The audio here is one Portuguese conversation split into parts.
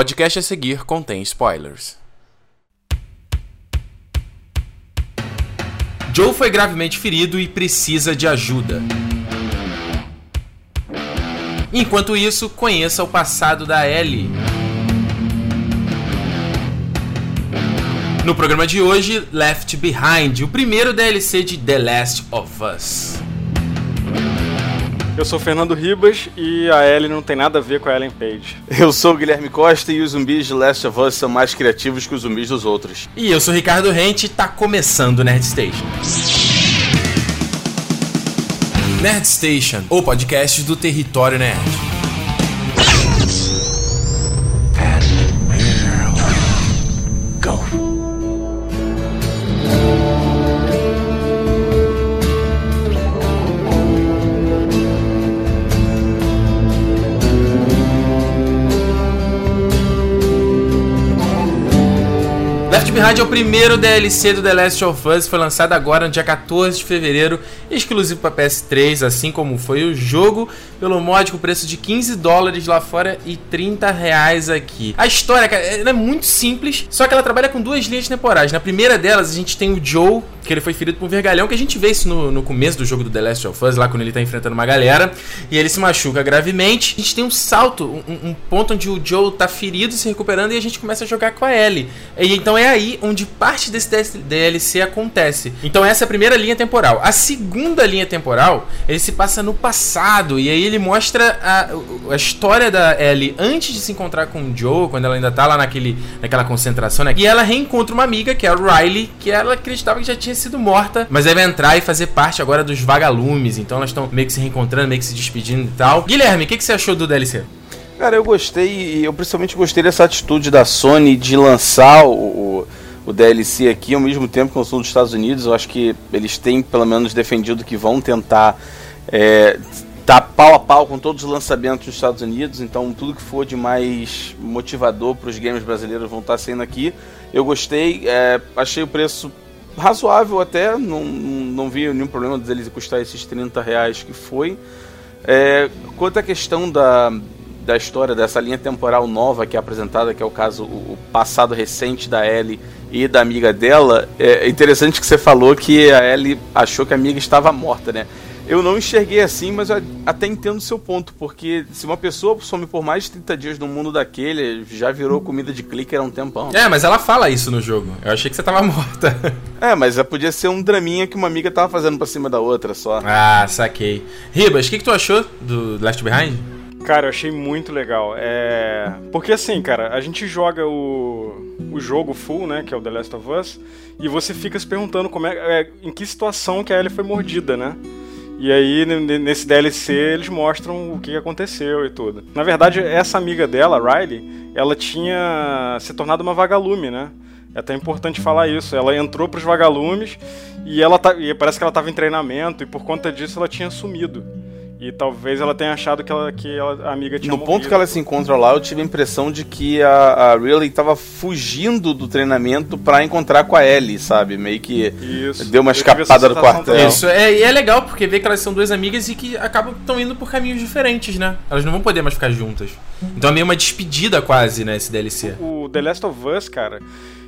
podcast a seguir contém spoilers. Joe foi gravemente ferido e precisa de ajuda. Enquanto isso, conheça o passado da Ellie. No programa de hoje, Left Behind, o primeiro DLC de The Last of Us. Eu sou o Fernando Ribas e a Ellie não tem nada a ver com a Ellen Page. Eu sou o Guilherme Costa e os zumbis de Last of Us são mais criativos que os zumbis dos outros. E eu sou o Ricardo Rente e tá começando o Nerd Station. Nerd Station, o podcast do Território Nerd. Behind é o primeiro DLC do The Last of Us, foi lançado agora no dia 14 de fevereiro, exclusivo para PS3, assim como foi o jogo, pelo módico preço de 15 dólares lá fora e 30 reais aqui. A história, cara, é muito simples, só que ela trabalha com duas linhas temporais. Na primeira delas, a gente tem o Joe, que ele foi ferido por um vergalhão, que a gente vê isso no, no começo do jogo do The Last of Us, lá quando ele tá enfrentando uma galera, e ele se machuca gravemente. A gente tem um salto, um, um ponto onde o Joe tá ferido, se recuperando, e a gente começa a jogar com a Ellie. E então é aí onde parte desse DLC acontece. Então essa é a primeira linha temporal. A segunda linha temporal, ele se passa no passado e aí ele mostra a, a história da Ellie antes de se encontrar com o Joe, quando ela ainda tá lá naquele, naquela concentração, né? E ela reencontra uma amiga, que é a Riley, que ela acreditava que já tinha sido morta, mas deve entrar e fazer parte agora dos vagalumes. Então elas estão meio que se reencontrando, meio que se despedindo e tal. Guilherme, o que, que você achou do DLC? Cara, eu gostei, eu principalmente gostei dessa atitude da Sony de lançar o, o DLC aqui ao mesmo tempo que eu sou dos Estados Unidos. Eu acho que eles têm pelo menos defendido que vão tentar é, tá pau a pau com todos os lançamentos dos Estados Unidos, então tudo que for de mais motivador para os games brasileiros vão estar tá sendo aqui. Eu gostei, é, achei o preço razoável até, não, não vi nenhum problema deles custar esses 30 reais que foi. É, quanto à questão da, da história dessa linha temporal nova que é apresentada, que é o caso, o passado recente da Ellie e da amiga dela, é interessante que você falou que a Ellie achou que a amiga estava morta, né? Eu não enxerguei assim, mas eu até entendo o seu ponto, porque se uma pessoa some por mais de 30 dias no mundo daquele, já virou comida de clicker há um tempão. É, mas ela fala isso no jogo. Eu achei que você tava morta. É, mas podia ser um draminha que uma amiga tava fazendo pra cima da outra só. Ah, saquei. Ribas, o que, que tu achou do Last Behind? Cara, eu achei muito legal. É. Porque assim, cara, a gente joga o, o jogo full, né? Que é o The Last of Us, e você fica se perguntando como é, é em que situação que a Ellie foi mordida, né? E aí, nesse DLC, eles mostram o que aconteceu e tudo. Na verdade, essa amiga dela, Riley, ela tinha se tornado uma vagalume, né? É até importante falar isso. Ela entrou para os vagalumes e ela tá, e parece que ela estava em treinamento e por conta disso ela tinha sumido. E talvez ela tenha achado que, ela, que ela, a amiga tinha No morrido. ponto que ela se encontra lá, eu tive a impressão de que a, a Riley estava fugindo do treinamento para encontrar com a Ellie, sabe? Meio que Isso. deu uma escapada do quartel. também. Isso, é, e é legal porque vê que elas são duas amigas e que acabam estão indo por caminhos diferentes, né? Elas não vão poder mais ficar juntas. Então é meio uma despedida quase, né, esse DLC. O The Last of Us, cara,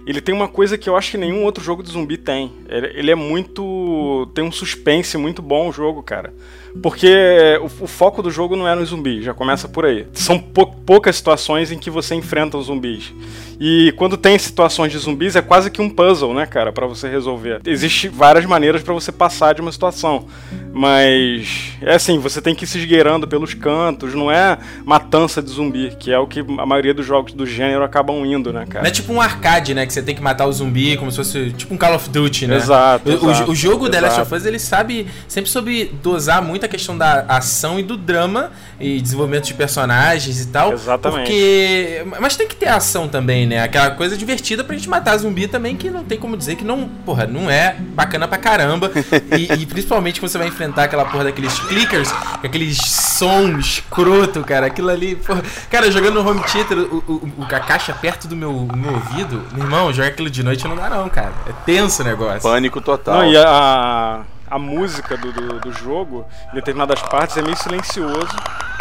ele tem uma coisa que eu acho que nenhum outro jogo de zumbi tem. Ele, ele é muito. tem um suspense muito bom o jogo, cara. Porque o, o, foco do jogo não é no zumbi, já começa por aí. São pou, poucas situações em que você enfrenta os zumbis. E quando tem situações de zumbis, é quase que um puzzle, né, cara, para você resolver. Existem várias maneiras para você passar de uma situação. Mas é assim, você tem que ir se esgueirando pelos cantos, não é matança de zumbi, que é o que a maioria dos jogos do gênero acabam indo, né, cara? Não é tipo um arcade, né, que você tem que matar o zumbi como se fosse tipo um Call of Duty, né? Exato. O, exato, o, jogo exato. The Last of Us, ele sabe sempre sobre dosar muito a questão da ação e do drama e desenvolvimento de personagens e tal. Exatamente. Porque. Mas tem que ter ação também, né? Aquela coisa divertida pra gente matar zumbi também, que não tem como dizer que não, porra, não é bacana pra caramba. e, e principalmente quando você vai enfrentar aquela porra daqueles clickers, aqueles som escroto, cara. Aquilo ali, porra. Cara, jogando no home theater, o, o, o- a caixa perto do meu, meu ouvido, meu irmão, jogar aquilo de noite não dá, não, cara. É tenso o negócio. Pânico total. Não, e a, a música do, do, do jogo, em determinadas partes, é meio silencioso.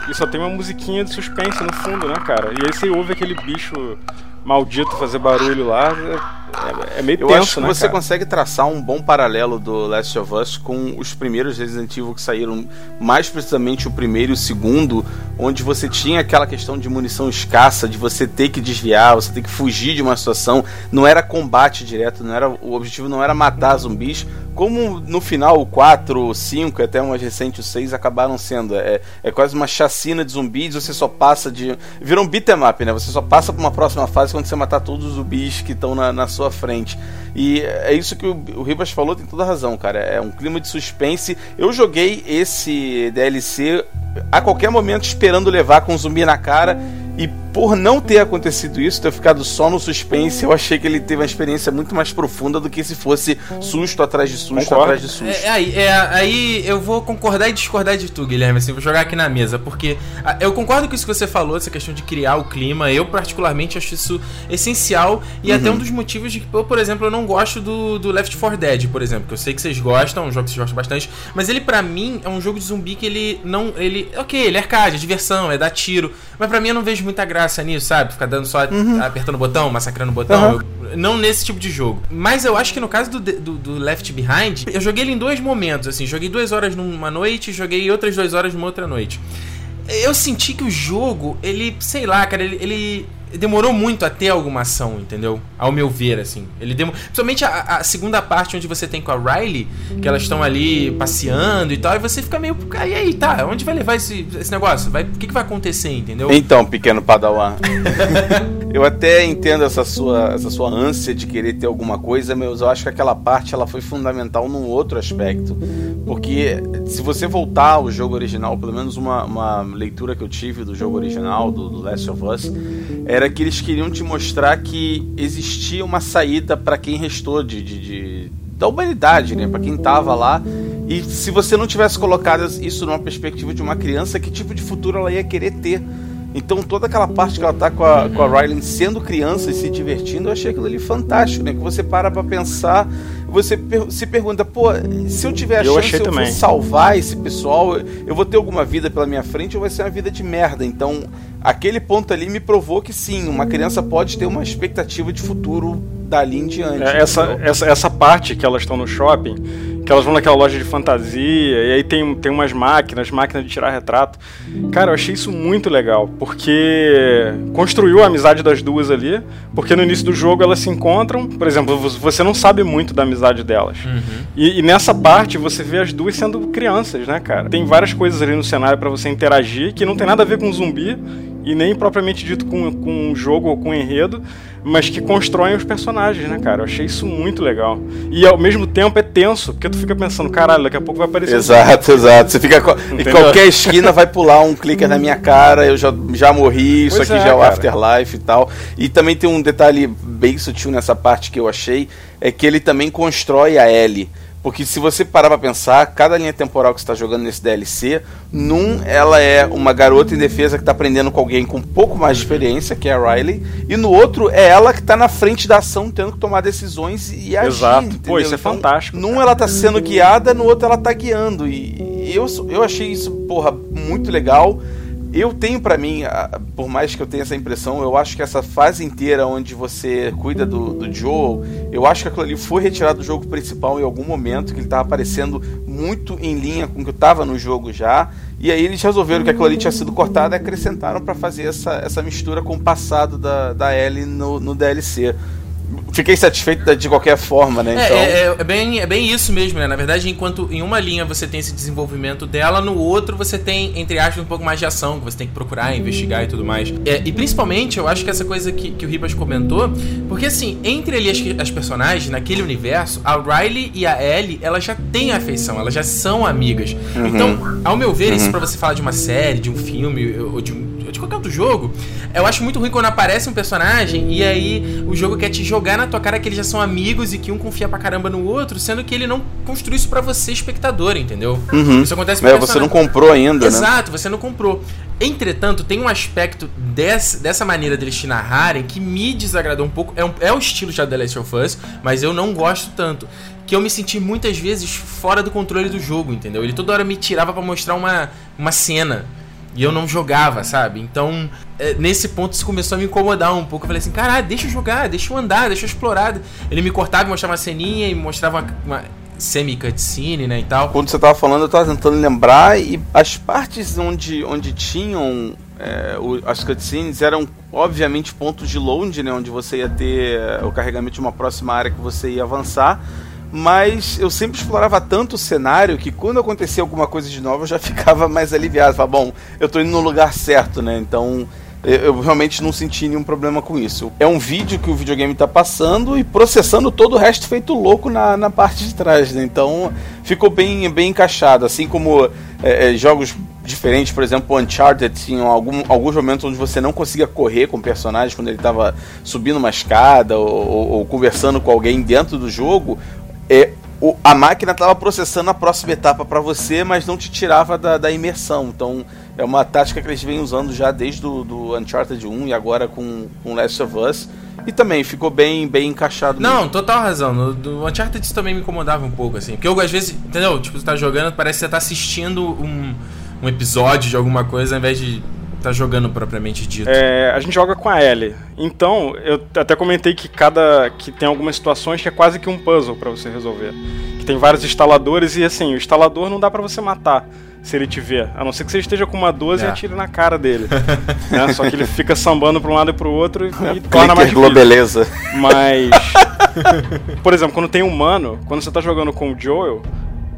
e só tem uma musiquinha de suspense no fundo, né, cara? E aí você ouve aquele bicho maldito fazer barulho lá, é, meio Eu tenso, acho que né, você cara? consegue traçar um bom paralelo do Last of Us com os primeiros Resident Evil que saíram, mais precisamente o primeiro e o segundo, onde você tinha aquela questão de munição escassa, de você ter que desviar, você ter que fugir de uma situação, não era combate direto, não era o objetivo não era matar zumbis, como no final o 4, o 5, até mais recente o 6 acabaram sendo. É, é quase uma chacina de zumbis, você só passa de. Vira um beat'em up, né? Você só passa pra uma próxima fase quando você matar todos os zumbis que estão na, na sua frente. E é isso que o, Ribas falou, tem toda razão, cara. É um clima de suspense. Eu joguei esse DLC a qualquer momento esperando levar com um zumbi na cara. E por não ter acontecido isso, ter ficado só no suspense, eu achei que ele teve uma experiência muito mais profunda do que se fosse susto atrás de susto Concordo. atrás de susto. É, é aí, é, aí eu vou concordar e discordar de tu, Guilherme, assim, vou jogar aqui na mesa, porque ah, eu concordo com isso que você falou, essa questão de criar o clima, eu particularmente acho isso essencial e até um dos motivos de que, eu, por exemplo, eu não gosto do, do Left 4 Dead, por exemplo, que eu sei que vocês gostam, é um jogo que vocês gostam bastante, mas ele pra mim é um jogo de zumbi que ele não, ele, ok, ele é arcade, é diversão, é dar tiro, mas pra mim eu não vejo muita graça nisso, sabe? Ficar dando só, apertando o botão, massacrando o botão, Uhum. eu- não nesse tipo de jogo. Mas eu acho que no caso do, do, do Left Behind, eu joguei ele em dois momentos, assim. Joguei duas horas numa noite, joguei outras duas horas numa outra noite. Eu senti que o jogo, ele, sei lá, cara, ele, ele demorou muito a ter alguma ação, entendeu? Ao meu ver, assim. Ele demorou. Principalmente a, a segunda parte onde você tem com a Riley, que elas estão ali passeando e tal, e você fica meio. "Ah, E aí, tá? Onde vai levar esse, esse negócio? Vai, o que, que vai acontecer, entendeu? Então, pequeno padawan. eu até entendo essa sua, essa sua ânsia de querer ter alguma coisa, mas eu acho que aquela parte ela foi fundamental num outro aspecto. Porque se você voltar ao jogo original, pelo menos uma, uma leitura que eu tive do jogo original, do, do Last of Us, era que eles queriam te mostrar que existia uma saída para quem restou de, de, de- da humanidade, né? Para quem tava lá. E se você não tivesse colocado isso numa perspectiva de uma criança, que tipo de futuro ela ia querer ter? Então toda aquela parte que ela tá com a, com a Riley sendo criança e se divertindo, eu achei aquilo ali fantástico, né? Que você para pra pensar, você per- se pergunta, pô, se eu tiver a Eu chance eu vou salvar esse pessoal, eu vou ter alguma vida pela minha frente ou vai ser uma vida de merda. Então, aquele ponto ali me provou que sim, uma criança pode ter uma expectativa de futuro dali em diante. É, essa, essa, essa parte que elas estão no shopping, que elas vão naquela loja de fantasia, e aí tem, tem umas máquinas, máquinas de tirar retrato. Cara, eu achei isso muito legal, porque construiu a amizade das duas ali, porque no início do jogo elas se encontram, por exemplo, vo- você não sabe muito da amizade delas. E, e nessa parte você vê as duas sendo crianças, né, cara? Tem várias coisas ali no cenário pra você interagir que não tem nada a ver com zumbi e nem propriamente dito com, com o jogo ou com o enredo, mas que constroem os personagens, né, cara? Eu achei isso muito legal. E ao mesmo tempo é tenso, porque tu fica pensando, caralho, daqui a pouco vai aparecer. um Exato, exato. Você fica co- em qualquer esquina vai pular um clicker na minha cara, eu já, já morri, isso Pois aqui é, já é o cara. Afterlife e tal. E também tem um detalhe bem sutil nessa parte que eu achei, é que ele também constrói a Ellie. Porque se você parar pra pensar, cada linha temporal que você tá jogando nesse DLC, num ela é uma garota indefesa que tá aprendendo com alguém com um pouco mais de experiência, que é a Riley, e no outro é ela que tá na frente da ação, tendo que tomar decisões e agir. Exato. Pô, entendeu? isso é Então, fantástico, Num cara. ela tá sendo guiada, no outro ela tá guiando. E eu, eu achei isso, porra, muito legal. Eu tenho pra mim, por mais que eu tenha essa impressão, eu acho que essa fase inteira onde você cuida do, do Joel, eu acho que aquilo ali foi retirado do jogo principal em algum momento, que ele tava aparecendo muito em linha com o que tava no jogo já. E aí eles resolveram que aquilo ali tinha sido cortado e acrescentaram pra fazer essa, essa mistura com o passado da, da Ellie no, no DLC. Fiquei satisfeito de qualquer forma, né? É, Então... é, é, é bem, é bem isso mesmo, né? Na verdade, enquanto em uma linha você tem esse desenvolvimento dela, no outro você tem, entre aspas, um pouco mais de ação, que você tem que procurar, investigar e tudo mais. É, e principalmente, eu acho que essa coisa que, que o Ribas comentou, porque assim, entre ali as, as personagens, naquele universo, a Riley e a Ellie, elas já têm afeição, elas já são amigas. Então, ao meu ver, isso pra você falar de uma série, de um filme, ou de um de qualquer outro jogo, eu acho muito ruim quando aparece um personagem e aí o jogo quer te jogar na tua cara que eles já são amigos e que um confia pra caramba no outro, sendo que ele não construiu isso pra você, espectador, entendeu? Uhum. Isso acontece Mas com você não comprou ainda, né? Exato, você não comprou. Entretanto, tem um aspecto dessa, dessa maneira deles te narrarem que me desagradou um pouco. É, um- é o estilo já The Last of Us, mas eu não gosto tanto. Que eu me senti muitas vezes fora do controle do jogo, entendeu? Ele toda hora me tirava pra mostrar uma, uma cena. E eu não jogava, sabe? Então, é, nesse ponto isso começou a me incomodar um pouco. Eu falei assim, caralho, deixa eu jogar, deixa eu andar, deixa eu explorar. Ele me cortava e mostrava uma ceninha e mostrava uma, uma semi-cutscene, né, e tal. Quando você tava falando, eu tava tentando lembrar e as partes onde, onde tinham é, o, as cutscenes eram obviamente pontos de load, né, onde você ia ter é, o carregamento de uma próxima área que você ia avançar mas eu sempre explorava tanto o cenário que quando acontecia alguma coisa de nova eu já ficava mais aliviado. Falava, bom, eu tô indo no lugar certo, né? Então eu realmente não senti nenhum problema com isso. É um vídeo que o videogame está passando e processando todo o resto feito louco na, na parte de trás, né? Então ficou bem, bem encaixado. Assim como é, é jogos diferentes, por exemplo, Uncharted tinham algum, alguns momentos onde você não conseguia correr com o personagem quando ele estava subindo uma escada ou, ou, ou, conversando com alguém dentro do jogo é, o, a máquina estava processando a próxima etapa para você, mas não te tirava da, da, imersão. Então é uma tática que eles vêm usando já desde do, do Uncharted 1 e agora com, com Last of Us. E também ficou bem, bem encaixado. Não, mesmo. total razão. No, do Uncharted isso também me incomodava um pouco, assim. Porque eu, às vezes, entendeu? Tipo, você tá jogando, parece que você tá assistindo um, um episódio de alguma coisa, ao invés de tá jogando propriamente dito? É, a gente joga com a Ellie. Então, eu até comentei que cada que tem algumas situações que é quase que um puzzle para você resolver. Que tem vários instaladores e assim, o instalador não dá para você matar se ele te ver. A não ser que você esteja com uma 12 é. e atire na cara dele. né? Só que ele fica sambando pra um lado e pro outro e, e torna mais difícil. beleza. Mas. por exemplo, quando tem humano, quando você tá jogando com o Joel,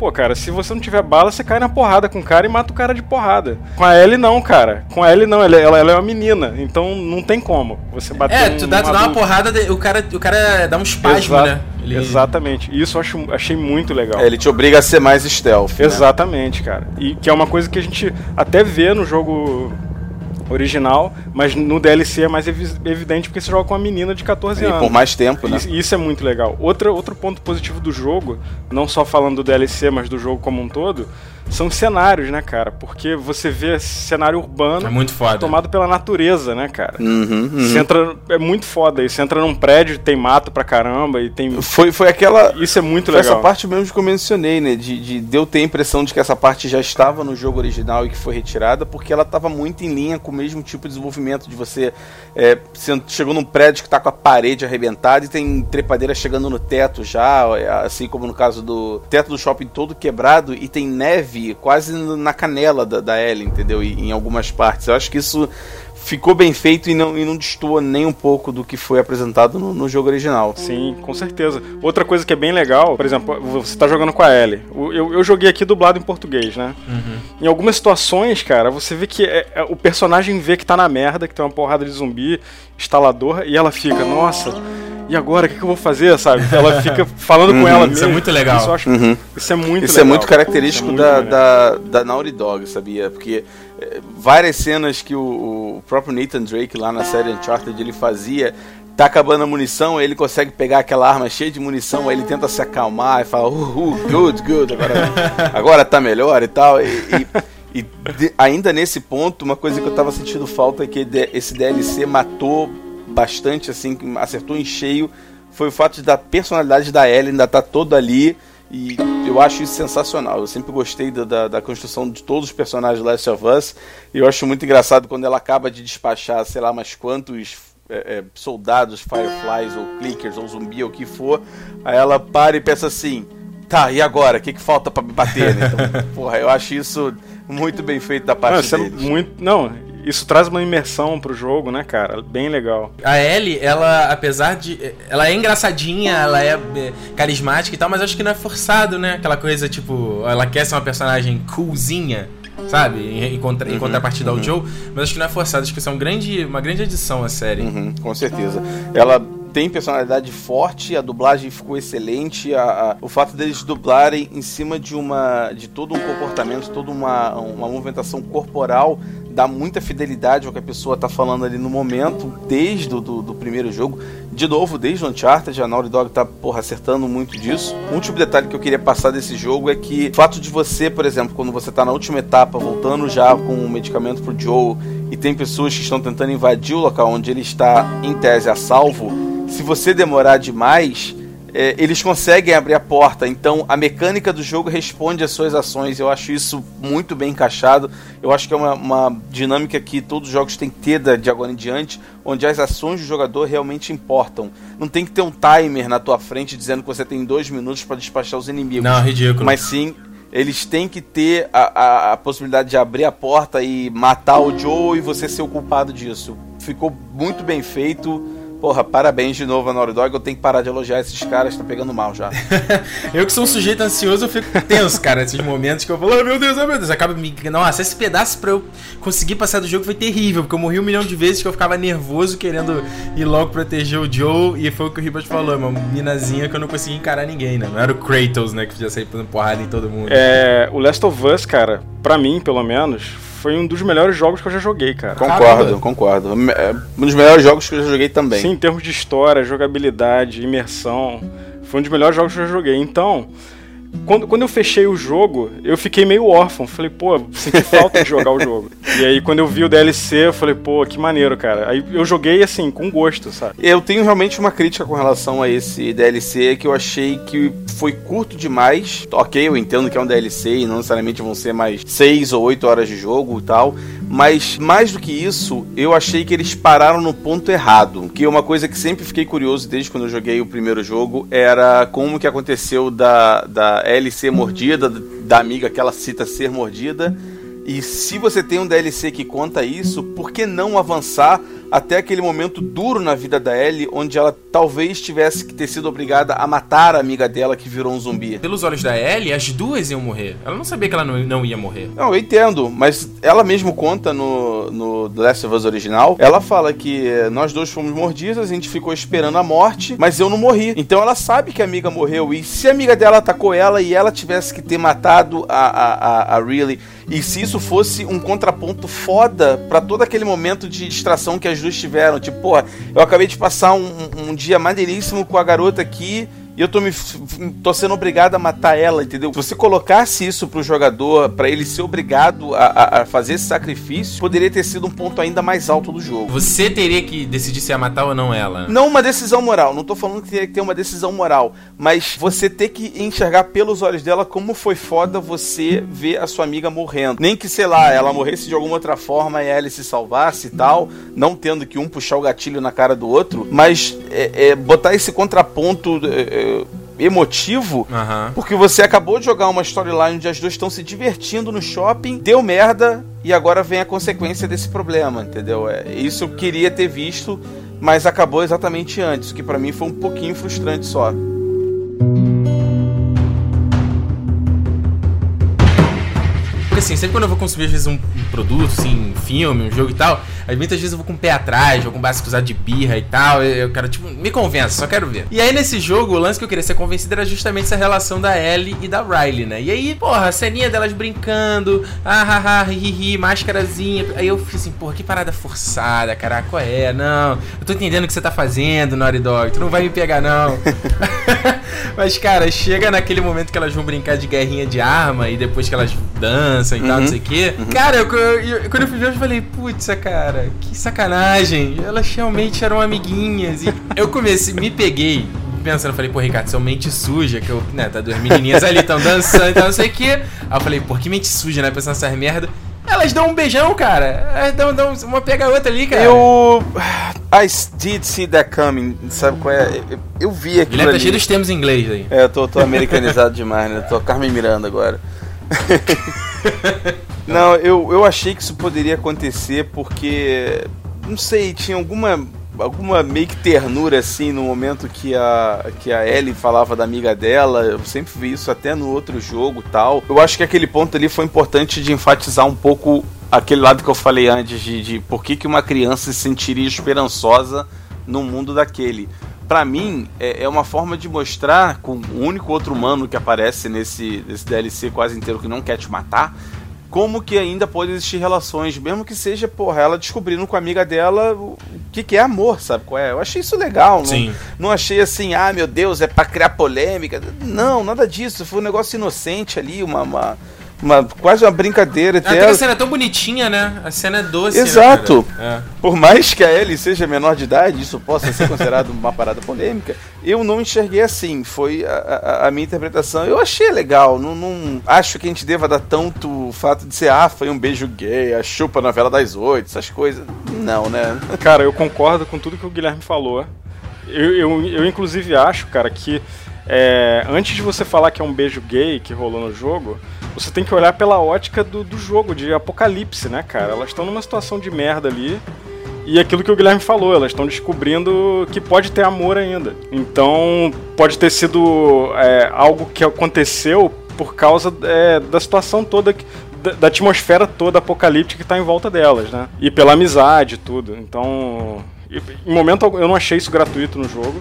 Pô, cara, se você não tiver bala, você cai na porrada com o cara e mata o cara de porrada. Com a Ellie não, cara. Com a Ellie não, ela, ela, ela é uma menina, então não tem como você bater É, tu dá, tu dá uma porrada, o cara, o cara dá um espasmo, Exa né? Ele... Exatamente. Isso eu acho, achei muito legal. É, ele te obriga a ser mais stealth. Né? Exatamente, né? cara. E que é uma coisa que a gente até vê no jogo original, mas no DLC é mais evidente porque você joga com uma menina de 14 e anos. por mais tempo, né? Isso, isso, é muito legal. Outra, outro ponto positivo do jogo, não só falando do DLC, mas do jogo como um todo, são cenários, né, cara? Porque você vê cenário urbano é muito foda. tomado pela natureza, né, cara? Uhum, uhum. Você entra, é muito foda. E você entra num prédio, tem mato pra caramba e tem. Foi, foi aquela. Isso é muito foi legal. Essa parte mesmo que eu mencionei, né? De, de deu ter a impressão de que essa parte já estava no jogo original e que foi retirada, porque ela estava muito em linha com o mesmo tipo de desenvolvimento de você. É, chegou num prédio que tá com a parede arrebentada e tem trepadeira chegando no teto já, assim como no caso do teto do shopping todo quebrado e tem neve quase na canela da, da Ellie, entendeu? E, em algumas partes. Eu acho que isso ficou bem feito e não, e não destoa nem um pouco do que foi apresentado no, no, jogo original. Sim, com certeza. Outra coisa que é bem legal, por exemplo, você está jogando com a Ellie. Eu, eu joguei aqui dublado em português, né? Uhum. Em algumas situações, cara, você vê que é, é, o personagem vê que tá na merda, que tem uma porrada de zumbi, instalador, e ela fica, nossa e agora, o que, que, eu vou fazer, sabe? Ela fica falando uhum, com ela mesmo. Isso é muito legal. Isso, acho, uhum. isso é muito Isso legal. é muito característico é muito da, da, da Naughty Dog, sabia? Porque várias cenas que o, o, próprio Nathan Drake lá na série Uncharted ele fazia tá acabando a munição, ele consegue pegar aquela arma cheia de munição, aí ele tenta se acalmar e fala, uh, uh good, good, agora, agora tá melhor e tal. E, e, e de, ainda nesse ponto, uma coisa que eu tava sentindo falta é que esse DLC matou bastante, assim, acertou em cheio, foi o fato da personalidade da Ellie ainda estar tá toda ali. E eu acho isso sensacional. Eu sempre gostei da, da, da, construção de todos os personagens de Last of Us. E eu acho muito engraçado quando ela acaba de despachar, sei lá, mais quantos é, é, soldados, Fireflies, ou Clickers, ou zumbi, ou o que for. Aí ela para e pensa assim: tá, e agora? O que, que falta para me bater? Né? Então, porra, eu acho isso muito bem feito da parte não, é deles. É muito, não, isso traz uma imersão pro jogo, né, cara? Bem legal. A Ellie, ela, apesar de. Ela é engraçadinha, ela é, é carismática e tal, mas acho que não é forçado, né? Aquela coisa, tipo, ela quer ser uma personagem coolzinha sabe? Em, contra, uhum, em contrapartida uhum. ao Joe, mas acho que não é forçado, acho que isso é um grande, uma grande adição à série. Uhum, com certeza. Ela tem personalidade forte, a dublagem ficou excelente, a, a, o fato deles dublarem em cima de uma de todo um comportamento, toda uma, uma movimentação corporal dá muita fidelidade ao que a pessoa está falando ali no momento, desde o do, do, primeiro jogo. De novo, desde o Uncharted, a Naughty Dog tá porra, acertando muito disso. Um último detalhe que eu queria passar desse jogo é que o fato de você, por exemplo, quando você está na última etapa, voltando já com o medicamento pro Joe, e tem pessoas que estão tentando invadir o local onde ele está, em tese, a salvo, se você demorar demais, é, eles conseguem abrir a porta. Então a mecânica do jogo responde às suas ações. Eu acho isso muito bem encaixado. Eu acho que é uma, uma dinâmica que todos os jogos têm que ter de agora em diante, onde as ações do jogador realmente importam. Não tem que ter um timer na tua frente dizendo que você tem dois minutos para despachar os inimigos. Não, ridículo. Mas sim eles têm que ter a, a, a, possibilidade de abrir a porta e matar o Joe e você ser o culpado disso. Ficou muito bem feito. Porra, parabéns de novo a Naughty Dog. Eu tenho que parar de elogiar esses caras, tá pegando mal já. eu que sou um sujeito ansioso, eu fico tenso, cara, nesses momentos que eu falo, oh, meu Deus, oh, meu Deus. Acaba me. Nossa, esse pedaço pra eu conseguir passar do jogo foi terrível, porque eu morri um milhão de vezes que eu ficava nervoso querendo ir logo proteger o Joe. E foi o que o Ribas falou, uma minazinha que eu não conseguia encarar ninguém, né? Não era o Kratos, né, que podia sair dando porrada em todo mundo. É. O Last of Us, cara, pra mim, pelo menos, foi um dos melhores jogos que eu já joguei, cara. Concordo, Caramba. concordo. É, um dos melhores jogos que eu já joguei também. Sim, em termos de história, jogabilidade, imersão. Foi um dos melhores jogos que eu já joguei. Então, quando, quando eu fechei o jogo, eu fiquei meio órfão. Falei, pô, senti falta de jogar o jogo. E aí, quando eu vi o DLC, eu falei, pô, que maneiro, cara. Aí eu joguei assim, com gosto, sabe? Eu tenho realmente uma crítica com relação a esse DLC que eu achei que foi curto demais. Ok, eu entendo que é um DLC e não necessariamente vão ser mais 6 ou 8 horas de jogo e tal. Mas mais do que isso, eu achei que eles pararam no ponto errado. Que uma coisa que sempre fiquei curioso desde quando eu joguei o primeiro jogo era como que aconteceu da, da Ellie mordida, da amiga que ela cita ser mordida. E se você tem um DLC que conta isso, por que não avançar até aquele momento duro na vida da Ellie, onde ela talvez tivesse que ter sido obrigada a matar a amiga dela que virou um zumbi. Pelos olhos da Ellie, as duas iam morrer. Ela não sabia que ela não, não ia morrer. Não, eu entendo, mas ela mesmo conta no, no The Last of Us original, ela fala que nós dois fomos mordidos, a gente ficou esperando a morte, mas eu não morri. Então ela sabe que a amiga morreu, e se a amiga dela atacou ela e ela tivesse que ter matado a, a, a, a Riley, e se isso fosse um contraponto foda para todo aquele momento de distração que as duas tiveram. Tipo, porra, eu acabei de passar um, um dia maneiríssimo com a garota aqui e eu tô, me, tô sendo obrigado a matar ela, entendeu? Se você colocasse isso pro jogador, para ele ser obrigado a, a, fazer esse sacrifício, poderia ter sido um ponto ainda mais alto do jogo. Você teria que decidir se ia matar ou não ela. Não uma decisão moral, não tô falando que teria que ter uma decisão moral, mas você ter que enxergar pelos olhos dela como foi foda você ver a sua amiga morrendo. Nem que, sei lá, ela morresse de alguma outra forma e ela se salvasse e tal, não tendo que um puxar o gatilho na cara do outro, mas é, é, botar esse contraponto. É, emotivo, uhum. porque você acabou de jogar uma storyline onde as duas estão se divertindo no shopping, deu merda e agora vem a consequência desse problema, entendeu? É, isso eu queria ter visto, mas acabou exatamente antes, o que para mim foi um pouquinho frustrante só. Assim, sempre quando eu vou consumir, às vezes, um, um produto, assim, um filme, um jogo e tal, aí muitas vezes eu vou com o pé atrás, vou com o básico usado de birra e tal, eu, eu quero, tipo, me convença, só quero ver. E aí, nesse jogo, o lance que eu queria ser convencido era justamente essa relação da Ellie e da Riley, né? E aí, porra, a ceninha delas brincando, ah, ah, ah, hi, hi, máscarazinha. Aí eu fiz assim, porra, que parada forçada, caraca, qual é? Não, eu tô entendendo o que você tá fazendo, Naughty Dog, tu não vai me pegar, não. Mas, cara, chega naquele momento que elas vão brincar de guerrinha de arma e depois que elas dançam e uhum. tal, não sei o quê. Uhum. Cara, eu, eu, quando eu fui ver, eu falei, putz, cara, que sacanagem. Elas realmente eram amiguinhas. E eu comecei, me peguei pensando, falei, pô, Ricardo, são mente suja, que eu, né, tá duas menininhas ali, tão dançando e tal, não sei o quê. Aí eu falei, pô, que mente suja, né, pensando nessas merda. Elas dão um beijão, cara. Elas dão, dão uma pega a outra ali, cara. Eu. I did see that coming. Sabe qual é? Eu, eu vi aquilo. Ele tá cheio dos termos em inglês aí. É, eu tô, tô americanizado demais, né? Tô Carmen Miranda agora. Não, eu, eu achei que isso poderia acontecer porque. Não sei, tinha alguma alguma meio que ternura assim no momento que a que a Ellie falava da amiga dela. Eu sempre vi isso até no outro jogo, tal. Eu acho que aquele ponto ali foi importante de enfatizar um pouco aquele lado que eu falei antes de, de por que, que uma criança se sentiria esperançosa no mundo daquele. Para mim, é, é, uma forma de mostrar com o único outro humano que aparece nesse, nesse DLC quase inteiro que não quer te matar, como que ainda pode existir relações, mesmo que seja, porra, ela descobrindo com a amiga dela o que, que é amor, sabe qual é? Eu achei isso legal. Sim. Não, não achei assim, ah, meu Deus, é pra criar polêmica. Não, nada disso. Foi um negócio inocente ali, uma, uma uma, quase uma brincadeira. Até a cena é tão bonitinha, né? A cena é doce. Exato. Né, Por mais que a Ellie seja menor de idade, isso possa ser considerado uma parada polêmica, eu não enxerguei assim. Foi a, a, a minha interpretação. Eu achei legal. Não, não, acho que a gente deva dar tanto o fato de ser, ah, foi um beijo gay, a chupa novela das oito, essas coisas. Não, né? Cara, eu concordo com tudo que o Guilherme falou. Eu, eu, eu inclusive acho, cara, que é, antes de você falar que é um beijo gay que rolou no jogo, você tem que olhar pela ótica do, do jogo, de apocalipse, né, cara? Elas estão numa situação de merda ali. E aquilo que o Guilherme falou, elas estão descobrindo que pode ter amor ainda. Então, pode ter sido é, algo que aconteceu por causa é, da situação toda, da, atmosfera toda apocalíptica que está em volta delas, né? E pela amizade e tudo. Então, em momento eu não achei isso gratuito no jogo.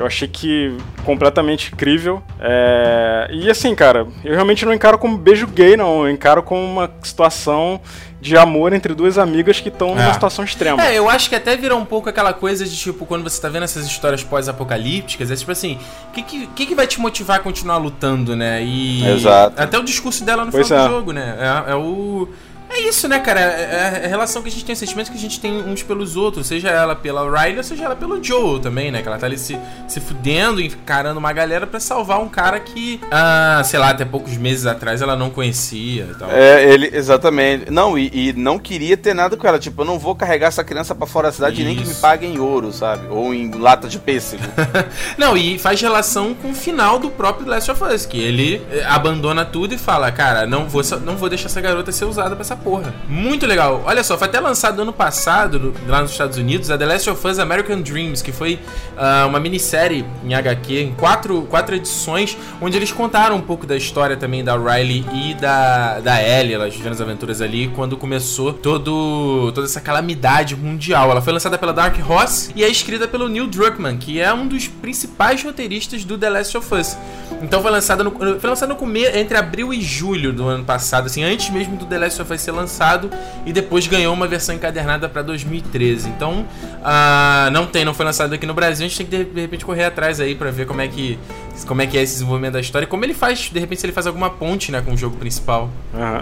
Eu achei que completamente incrível. É... E assim, cara, eu realmente não encaro como beijo gay, não. Eu encaro como uma situação de amor entre duas amigas que estão numa é. situação extrema. É, eu acho que até virou um pouco aquela coisa de tipo, quando você tá vendo essas histórias pós-apocalípticas, é tipo assim, o que, que, que, vai te motivar a continuar lutando, né? E. Exato. Até o discurso dela no pois final é. do jogo, né? É, é o é isso, né, cara? É, é a relação que a gente tem, o sentimento que a gente tem uns pelos outros, seja ela pela Riley seja ela pelo Joe também, né? Que ela tá ali se, se fudendo, encarando uma galera para salvar um cara que, ah, sei lá, até poucos meses atrás ela não conhecia e tal. É, ele, exatamente. Não, e, e não queria ter nada com ela. Tipo, eu não vou carregar essa criança para fora da cidade isso. nem que me paguem em ouro, sabe? Ou em lata de pêssego. não, e faz relação com o final do próprio Last of Us, que ele eh, abandona tudo e fala, cara, não vou, não vou deixar essa garota ser usada pra essa porra. Muito legal. Olha só, foi até lançado ano passado, lá nos Estados Unidos, a The Last of Us American Dreams, que foi uh, uma minissérie em HQ, em quatro, quatro edições, onde eles contaram um pouco da história também da Riley e da, da Ellie, elas vivendo as aventuras ali, quando começou todo, toda essa calamidade mundial. Ela foi lançada pela Dark Horse e é escrita pelo Neil Druckmann, que é um dos principais roteiristas do The Last of Us. Então foi lançada no, foi no começo, entre abril e julho do ano passado, assim, antes mesmo do The Last of Us ser lançado e depois ganhou uma versão encadernada para 2013. Então, uh, não tem, não foi lançado aqui no Brasil. A gente tem que de repente correr atrás aí para ver como é que como é que é esse desenvolvimento da história e como ele faz, de repente, se ele faz alguma ponte, né, com o jogo principal.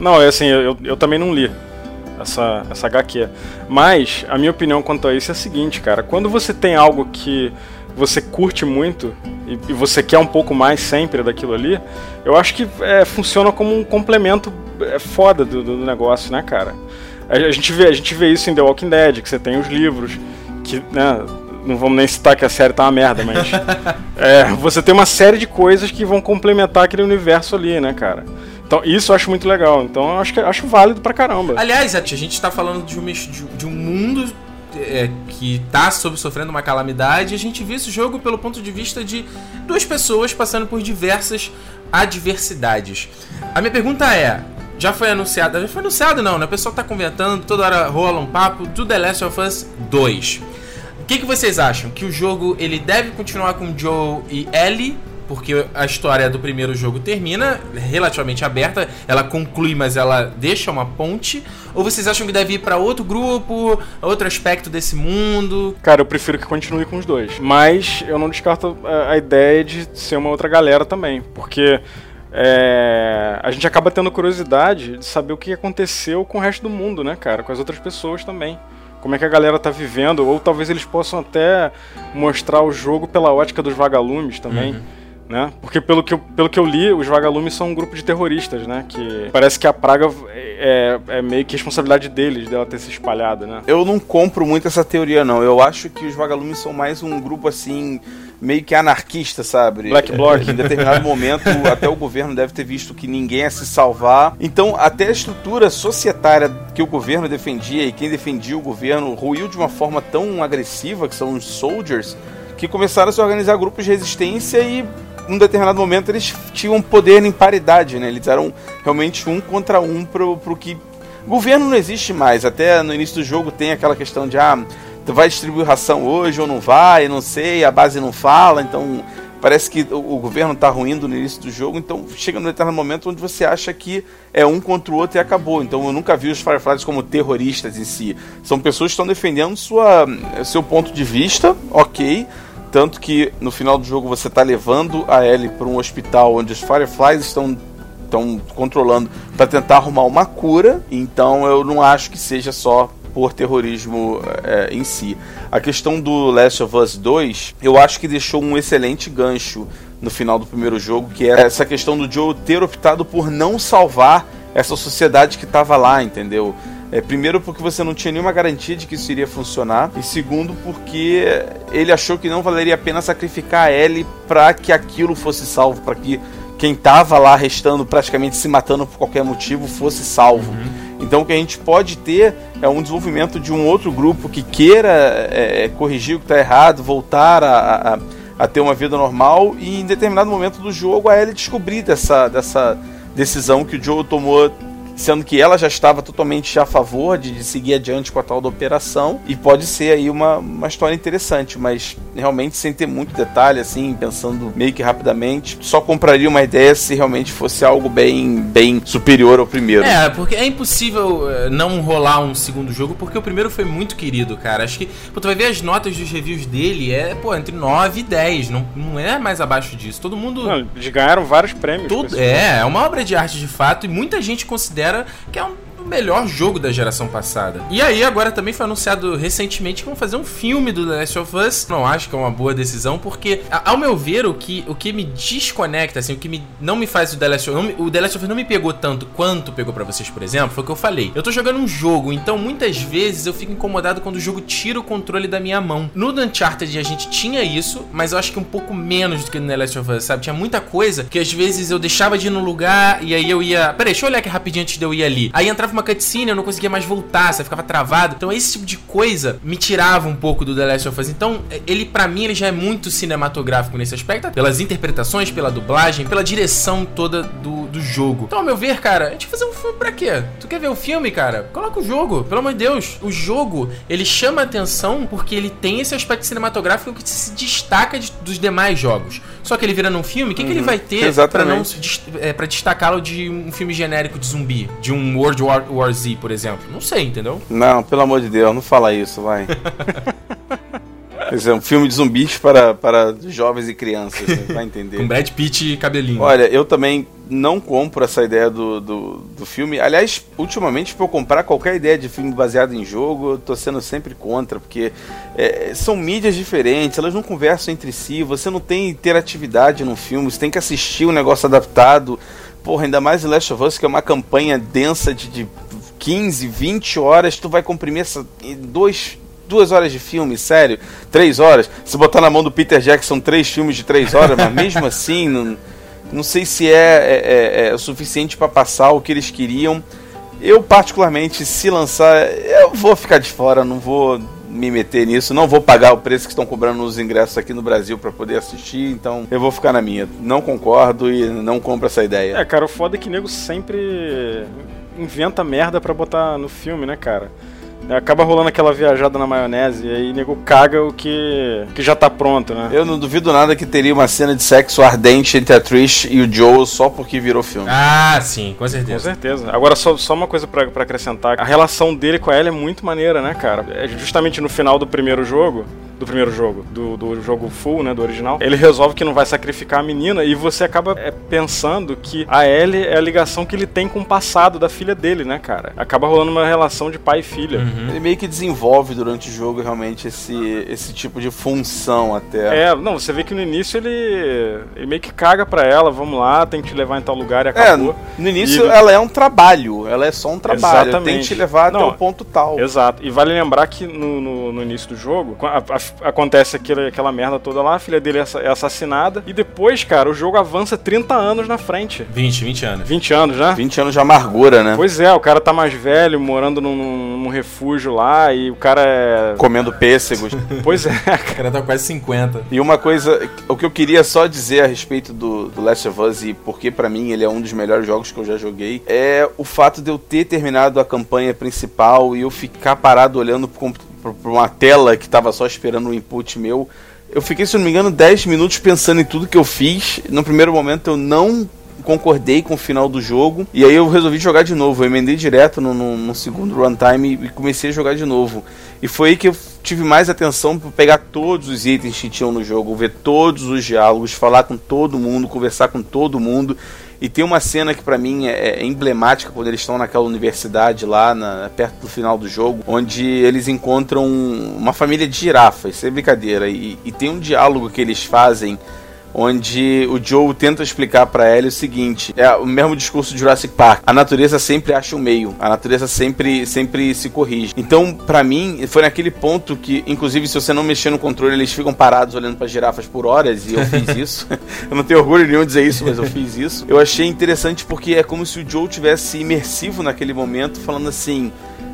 Não, é assim, eu, eu também não li essa, essa HQ. Mas a minha opinião quanto a isso é a seguinte, cara. Quando você tem algo que você curte muito e, e você quer um pouco mais sempre daquilo ali, eu acho que é, funciona como um complemento é, foda do, do negócio, né, cara? A, a, gente vê, a gente vê isso em The Walking Dead, que você tem os livros, que, né, não vamos nem citar que a série tá uma merda, mas é, você tem uma série de coisas que vão complementar aquele universo ali, né, cara? Então, isso eu acho muito legal. Então, eu acho, que, acho válido pra caramba. Aliás, a gente tá falando de um, de um mundo é, que está sofrendo uma calamidade, a gente vê esse jogo pelo ponto de vista de duas pessoas passando por diversas adversidades. A minha pergunta é: já foi anunciado? Já foi anunciado não, né? O pessoal está comentando, toda hora rola um papo do The Last of Us 2. O que, que vocês acham? Que o jogo ele deve continuar com Joe e Ellie porque a história do primeiro jogo termina relativamente aberta, ela conclui, mas ela deixa uma ponte? Ou vocês acham que deve ir para outro grupo, outro aspecto desse mundo? Cara, eu prefiro que continue com os dois, mas eu não descarto a, ideia de ser uma outra galera também, porque é, a gente acaba tendo curiosidade de saber o que aconteceu com o resto do mundo, né, cara? Com as outras pessoas também. Como é que a galera tá vivendo, ou talvez eles possam até mostrar o jogo pela ótica dos vagalumes também. Uhum né? Porque pelo que, eu, pelo que eu li, os vagalumes são um grupo de terroristas, né? Que parece que a praga é, é meio que responsabilidade deles, dela ter se espalhado, né? Eu não compro muito essa teoria, não. Eu acho que os vagalumes são mais um grupo, assim, meio que anarquista, sabe? Black Bloc. Em determinado momento, até o governo deve ter visto que ninguém ia se salvar. Então, até a estrutura societária que o governo defendia e quem defendia o governo ruiu de uma forma tão agressiva, que são os soldiers, que começaram a se organizar grupos de resistência e num determinado momento eles tinham poder em paridade, né? Eles eram realmente um contra um pro, pro que. Governo não existe mais. Até no início do jogo tem aquela questão de ah, tu vai distribuir ração hoje ou não vai, não sei, a base não fala, então parece que o, governo está ruindo no início do jogo, então chega num determinado momento onde você acha que é um contra o outro e acabou. Então eu nunca vi os Fireflies como terroristas em si. São pessoas que estão defendendo sua, seu ponto de vista, ok, tanto que no final do jogo você está levando a Ellie para um hospital onde os Fireflies estão estão controlando para tentar arrumar uma cura. Então eu não acho que seja só por terrorismo é, em si. A questão do Last of Us 2, eu acho que deixou um excelente gancho no final do primeiro jogo, que é essa questão do Joe ter optado por não salvar essa sociedade que estava lá, entendeu? É, primeiro porque você não tinha nenhuma garantia de que isso iria funcionar e segundo porque ele achou que não valeria a pena sacrificar a Ellie para que aquilo fosse salvo, para que quem estava lá restando praticamente se matando por qualquer motivo fosse salvo. Uhum. Então o que a gente pode ter é um desenvolvimento de um outro grupo que queira é, é corrigir o que está errado, voltar a, a, a, ter uma vida normal e em determinado momento do jogo a Ellie descobrir dessa, dessa decisão que o Joe tomou sendo que ela já estava totalmente a favor de, de, seguir adiante com a tal da operação e pode ser aí uma, uma história interessante, mas realmente sem ter muito detalhe, assim, pensando meio que rapidamente, só compraria uma ideia se realmente fosse algo bem, bem superior ao primeiro. É, porque é impossível eh, não rolar um segundo jogo, porque o primeiro foi muito querido, cara. Acho que, pô, tu vai ver as notas dos reviews dele, é, pô, entre 9 e 10, não, não é mais abaixo disso. Todo mundo... Não, eles ganharam vários prêmios. Tudo, é, é uma obra de arte de fato, e muita gente considera que é um melhor jogo da geração passada. E aí, agora também foi anunciado recentemente que vão fazer um filme do The Last of Us. Não acho que é uma boa decisão, porque, ao meu ver, o que, o que me desconecta, assim, o que me, não me faz o The Last of Us. O The Last of Us não me pegou tanto quanto pegou para vocês, por exemplo, foi o que eu falei. Eu tô jogando um jogo, então muitas vezes eu fico incomodado quando o jogo tira o controle da minha mão. No Uncharted a gente tinha isso, mas eu acho que um pouco menos do que no The Last of Us, sabe? Tinha muita coisa que às vezes eu deixava de ir no lugar e aí eu ia. Peraí, deixa eu olhar aqui rapidinho antes de eu ir ali. Aí entrava uma cutscene, eu não conseguia mais voltar, você ficava travado. Então esse tipo de coisa me tirava um pouco do The Last of Us. Então, ele para mim ele já é muito cinematográfico nesse aspecto, pelas interpretações, pela dublagem, pela direção toda do, do jogo. Então, ao meu ver, cara, a gente fazer um filme pra quê? Tu quer ver o filme, cara? Coloca o jogo, pelo amor de Deus. O jogo, ele chama atenção porque ele tem esse aspecto cinematográfico que se destaca de, dos demais jogos. Só que ele vira num filme, o que, uhum. que ele uhum. vai ter para não é, para destacá-lo de um filme genérico de zumbi, de um World War, War Z, por exemplo? Não sei, entendeu? Não, pelo amor de Deus, não fala isso, vai. Esse é um filme de zumbis para, para jovens e crianças, né? vai entender. Com Brad Pitt e cabelinho. Olha, eu também não compro essa ideia do, do, do filme. Aliás, ultimamente, para eu comprar qualquer ideia de filme baseado em jogo, eu tô sendo sempre contra, porque é, são mídias diferentes, elas não conversam entre si, você não tem interatividade no filme, você tem que assistir um negócio adaptado. Porra, ainda mais em Last of Us, que é uma campanha densa de, de 15, 20 horas, tu vai comprimir essa, dois, duas horas de filme, sério, três horas. Se botar na mão do Peter Jackson três filmes de três horas, mas mesmo assim, não, não sei se é, é, é, é o suficiente para passar o que eles queriam. Eu, particularmente, se lançar, eu vou ficar de fora, não vou me meter nisso, não vou pagar o preço que estão cobrando nos ingressos aqui no Brasil para poder assistir, então eu vou ficar na minha. Não concordo e não compro essa ideia. É, cara, o foda é que nego sempre inventa merda para botar no filme, né, cara? Acaba rolando aquela viajada na maionese e aí nego caga o que, que já tá pronto, né? Eu não duvido nada que teria uma cena de sexo ardente entre a Trish e o Joel só porque virou filme. Ah, sim, com certeza. Com certeza. Agora, só, só uma coisa para acrescentar: a relação dele com a Ellie é muito maneira, né, cara? É justamente no final do primeiro jogo do primeiro jogo, do, do jogo full, né, do original, ele resolve que não vai sacrificar a menina e você acaba é, pensando que a Ellie é a ligação que ele tem com o passado da filha dele, né, cara? Acaba rolando uma relação de pai e filha. Uhum. Ele meio que desenvolve durante o jogo realmente esse, esse tipo de função até. É, não, você vê que no início ele, ele meio que caga pra ela, vamos lá, tem que te levar em tal lugar e acabou. É, no início e... ela é um trabalho, ela é só um trabalho, Exatamente. tem que te levar não, até o ponto tal. Exato, e vale lembrar que no, no, no início do jogo, a, a, acontece aquele, aquela merda toda lá, a filha dele é, é assassinada. E depois, cara, o jogo avança 30 anos na frente. 20, 20 anos. 20 anos, né? 20 anos de amargura, né? Pois é, o cara tá mais velho, morando num, num refúgio lá, e o cara é. Comendo pêssegos. pois é. O cara tá quase 50. E uma coisa, o que eu queria só dizer a respeito do, do Last of Us e porque para mim ele é um dos melhores jogos que eu já joguei, é o fato de eu ter terminado a campanha principal e eu ficar parado olhando pro computador para uma tela que estava só esperando um input meu. Eu fiquei, se não me engano, 10 minutos pensando em tudo que eu fiz. No primeiro momento eu não concordei com o final do jogo. E aí eu resolvi jogar de novo. Eu emendei direto no, no, no segundo runtime e comecei a jogar de novo. E foi aí que eu tive mais atenção para pegar todos os itens que tinham no jogo, ver todos os diálogos, falar com todo mundo, conversar com todo mundo. E tem uma cena que para mim é, é, emblemática quando eles estão naquela universidade lá, na, perto do final do jogo, onde eles encontram uma família de girafas, sem brincadeira. E, e tem um diálogo que eles fazem onde o Joe tenta explicar para Ellie o seguinte: é o mesmo discurso de Jurassic Park. A natureza sempre acha um meio, a natureza sempre, sempre se corrige. Então, para mim, foi naquele ponto que, inclusive, se você não mexer no controle, eles ficam parados olhando para girafas por horas, e eu fiz isso. eu não tenho orgulho nenhum de dizer isso, mas eu fiz isso. Eu achei interessante porque é como se o Joe tivesse imersivo naquele momento, falando assim.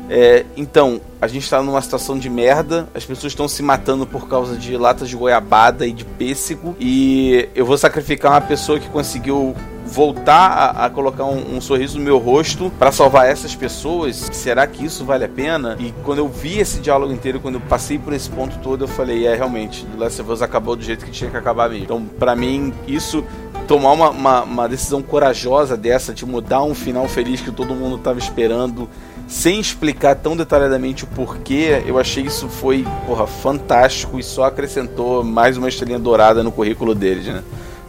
É, então, a gente tá numa situação de merda, as pessoas estão se matando por causa de latas de goiabada e de pêssego, e eu vou sacrificar uma pessoa que conseguiu voltar a, a colocar um, um, sorriso no meu rosto para salvar essas pessoas. Será que isso vale a pena? E quando eu vi esse diálogo inteiro, quando eu passei por esse ponto todo, eu falei: é, realmente, The Last of Us acabou do jeito que tinha que acabar mesmo. Então, para mim, isso tomar uma, uma, uma, decisão corajosa dessa, de mudar um final feliz que todo mundo estava esperando, sem explicar tão detalhadamente o porquê, eu achei isso foi, porra, fantástico e só acrescentou mais uma estrelinha dourada no currículo deles, né?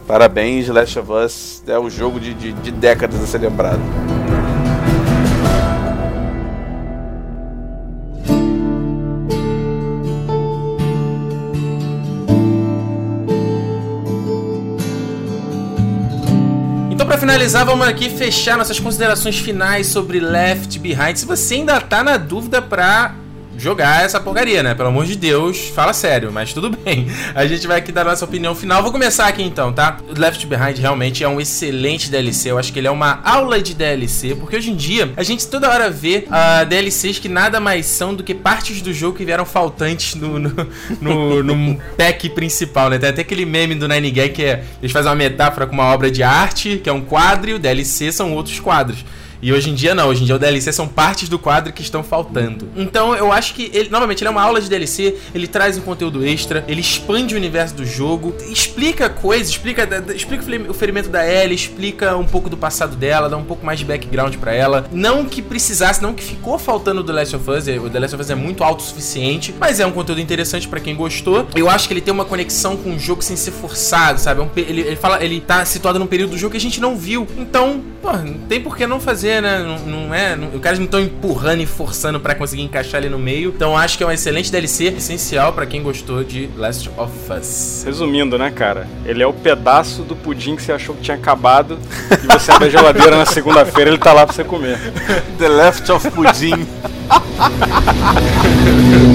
Parabéns, Last of Us é o jogo de, de, de décadas a ser lembrado. Finalizar, vamos aqui fechar nossas considerações finais sobre Left Behind. Se você ainda tá na dúvida para jogar essa porcaria, né? Pelo amor de Deus, fala sério, mas tudo bem. A gente vai aqui dar nossa opinião final. Vou começar aqui então, tá? Left Behind realmente é um excelente DLC. Eu acho que ele é uma aula de DLC, porque hoje em dia a gente toda hora vê uh, DLCs que nada mais são do que partes do jogo que vieram faltantes no, no, no, no pack principal, né? Tem até aquele meme do Nine Gag que é, eles fazem uma metáfora com uma obra de arte, que é um quadro, e o DLC são outros quadros. E hoje em dia não, hoje em dia o DLC são partes do quadro que estão faltando. Então eu acho que ele, novamente, ele é uma aula de DLC, ele traz um conteúdo extra, ele expande o universo do jogo, explica coisas, explica, explica o ferimento da Ellie, explica um pouco do passado dela, dá um pouco mais de background para ela. Não que precisasse, não que ficou faltando do Last of Us, o The Last of Us é muito autossuficiente, mas é um conteúdo interessante para quem gostou. Eu acho que ele tem uma conexão com o jogo sem ser forçado, sabe? É ele, ele fala, ele tá situado num período do jogo que a gente não viu. Então, pô, não tem por que não fazer fazer, né? Não, não é. Não, os caras não estão empurrando e forçando para conseguir encaixar ali no meio. Então acho que é um excelente DLC, essencial para quem gostou de Last of Us. Resumindo, né, cara? Ele é o pedaço do pudim que você achou que tinha acabado e você abre a geladeira na segunda-feira ele tá lá pra você comer. The Left of Pudim.